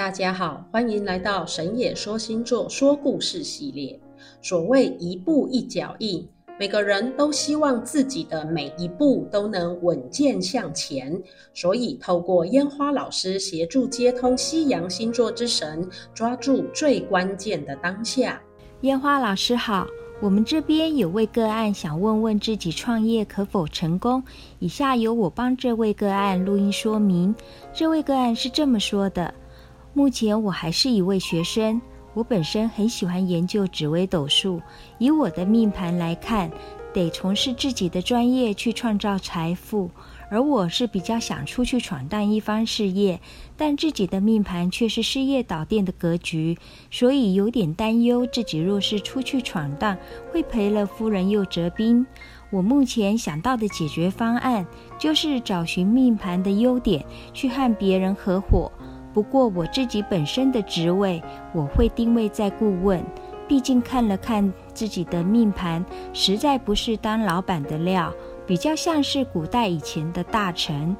大家好，欢迎来到神野说星座说故事系列。所谓一步一脚印，每个人都希望自己的每一步都能稳健向前，所以透过烟花老师协助接通西洋星座之神，抓住最关键的当下。烟花老师好，我们这边有位个案想问问自己创业可否成功，以下由我帮这位个案录音说明。这位个案是这么说的。目前我还是一位学生，我本身很喜欢研究紫微斗数。以我的命盘来看，得从事自己的专业去创造财富，而我是比较想出去闯荡一番事业，但自己的命盘却是事业导电的格局，所以有点担忧自己若是出去闯荡，会赔了夫人又折兵。我目前想到的解决方案，就是找寻命盘的优点，去和别人合伙。不过我自己本身的职位，我会定位在顾问。毕竟看了看自己的命盘，实在不是当老板的料，比较像是古代以前的大臣。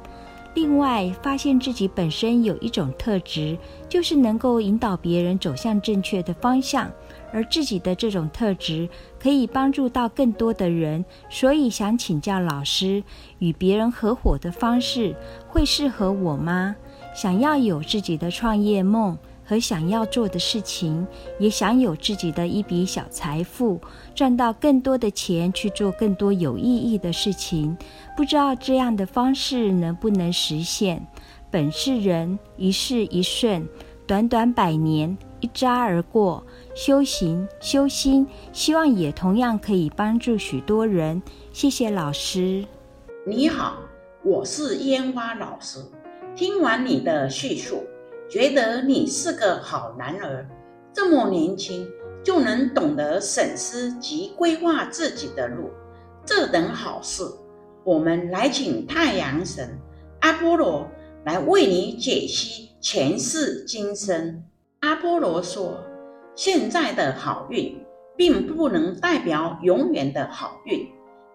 另外，发现自己本身有一种特质，就是能够引导别人走向正确的方向，而自己的这种特质可以帮助到更多的人，所以想请教老师，与别人合伙的方式会适合我吗？想要有自己的创业梦和想要做的事情，也想有自己的一笔小财富，赚到更多的钱去做更多有意义的事情。不知道这样的方式能不能实现？本是人一世一瞬，短短百年一眨而过。修行修心，希望也同样可以帮助许多人。谢谢老师。你好，我是烟花老师。听完你的叙述，觉得你是个好男儿，这么年轻就能懂得审思及规划自己的路，这等好事。我们来请太阳神阿波罗来为你解析前世今生。阿波罗说：“现在的好运，并不能代表永远的好运。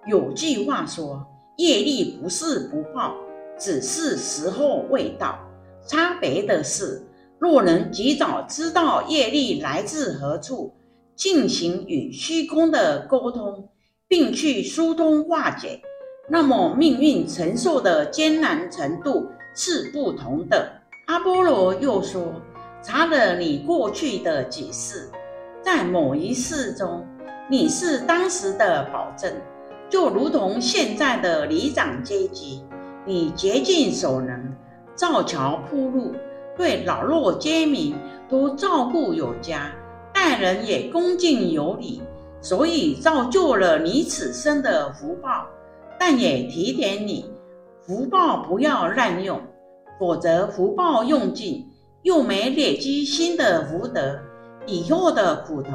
有句话说，业力不是不报。”只是时候未到，差别的是，若能及早知道业力来自何处，进行与虚空的沟通，并去疏通化解，那么命运承受的艰难程度是不同的。阿波罗又说，查了你过去的几世，在某一世中，你是当时的保证，就如同现在的里长阶级。你竭尽所能，造桥铺路，对老弱皆民都照顾有加，待人也恭敬有礼，所以造就了你此生的福报。但也提点你，福报不要滥用，否则福报用尽，又没累积新的福德，以后的苦头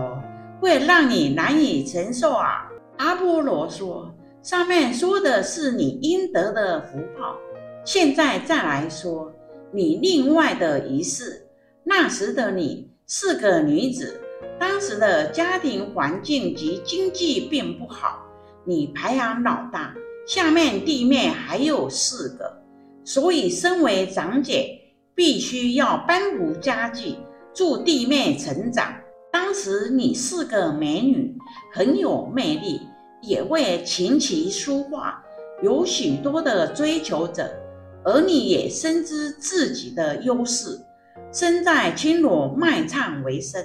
会让你难以承受啊！阿波罗说。上面说的是你应得的福报，现在再来说你另外的一世。那时的你是个女子，当时的家庭环境及经济并不好，你排行老大，下面弟妹还有四个，所以身为长姐，必须要搬扶家具，助弟妹成长。当时你是个美女，很有魅力。也会琴棋书画有许多的追求者，而你也深知自己的优势，身在青罗卖唱为生，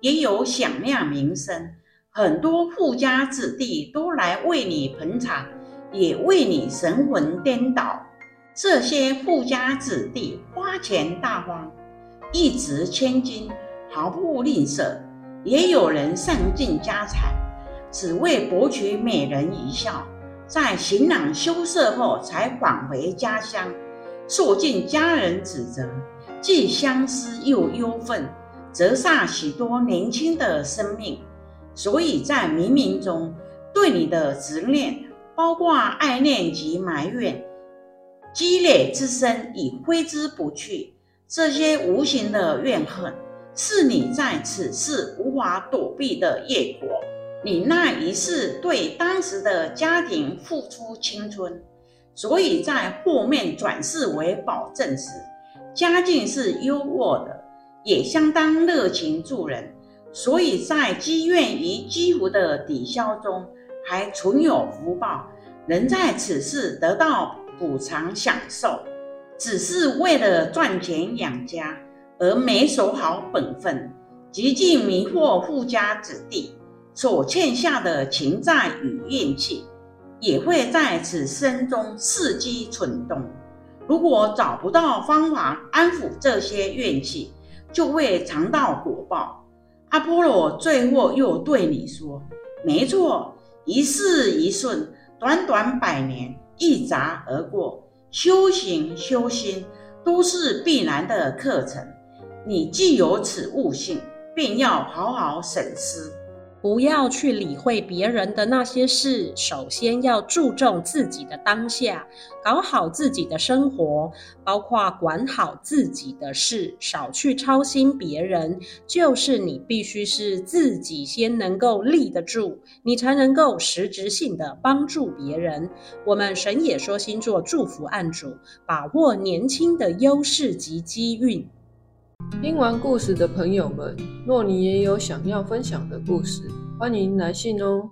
也有响亮名声，很多富家子弟都来为你捧场，也为你神魂颠倒。这些富家子弟花钱大方，一掷千金，毫不吝啬，也有人散尽家财。只为博取美人一笑，在行囊羞涩后才返回家乡，受尽家人指责，既相思又忧愤，折煞许多年轻的生命。所以在冥冥中对你的执念，包括爱恋及埋怨，积累之深已挥之不去。这些无形的怨恨，是你在此世无法躲避的业果。你那一世对当时的家庭付出青春，所以在后面转世为保证时，家境是优渥的，也相当热情助人，所以在积怨与积福的抵消中，还存有福报，能在此世得到补偿享受。只是为了赚钱养家而没守好本分，极尽迷惑富家子弟所欠下的情债与怨气，也会在此生中伺机蠢动。如果找不到方法安抚这些怨气，就会尝到果报。阿波罗最后又对你说：“没错，一世一瞬，短短百年，一眨而过。修行修心都是必然的课程。你既有此悟性，便要好好审思。”不要去理会别人的那些事，首先要注重自己的当下，搞好自己的生活，包括管好自己的事，少去操心别人。就是你必须是自己先能够立得住，你才能够实质性的帮助别人。我们神也说星座祝福案主，把握年轻的优势及机运。听完故事的朋友们，若你也有想要分享的故事，欢迎来信哦。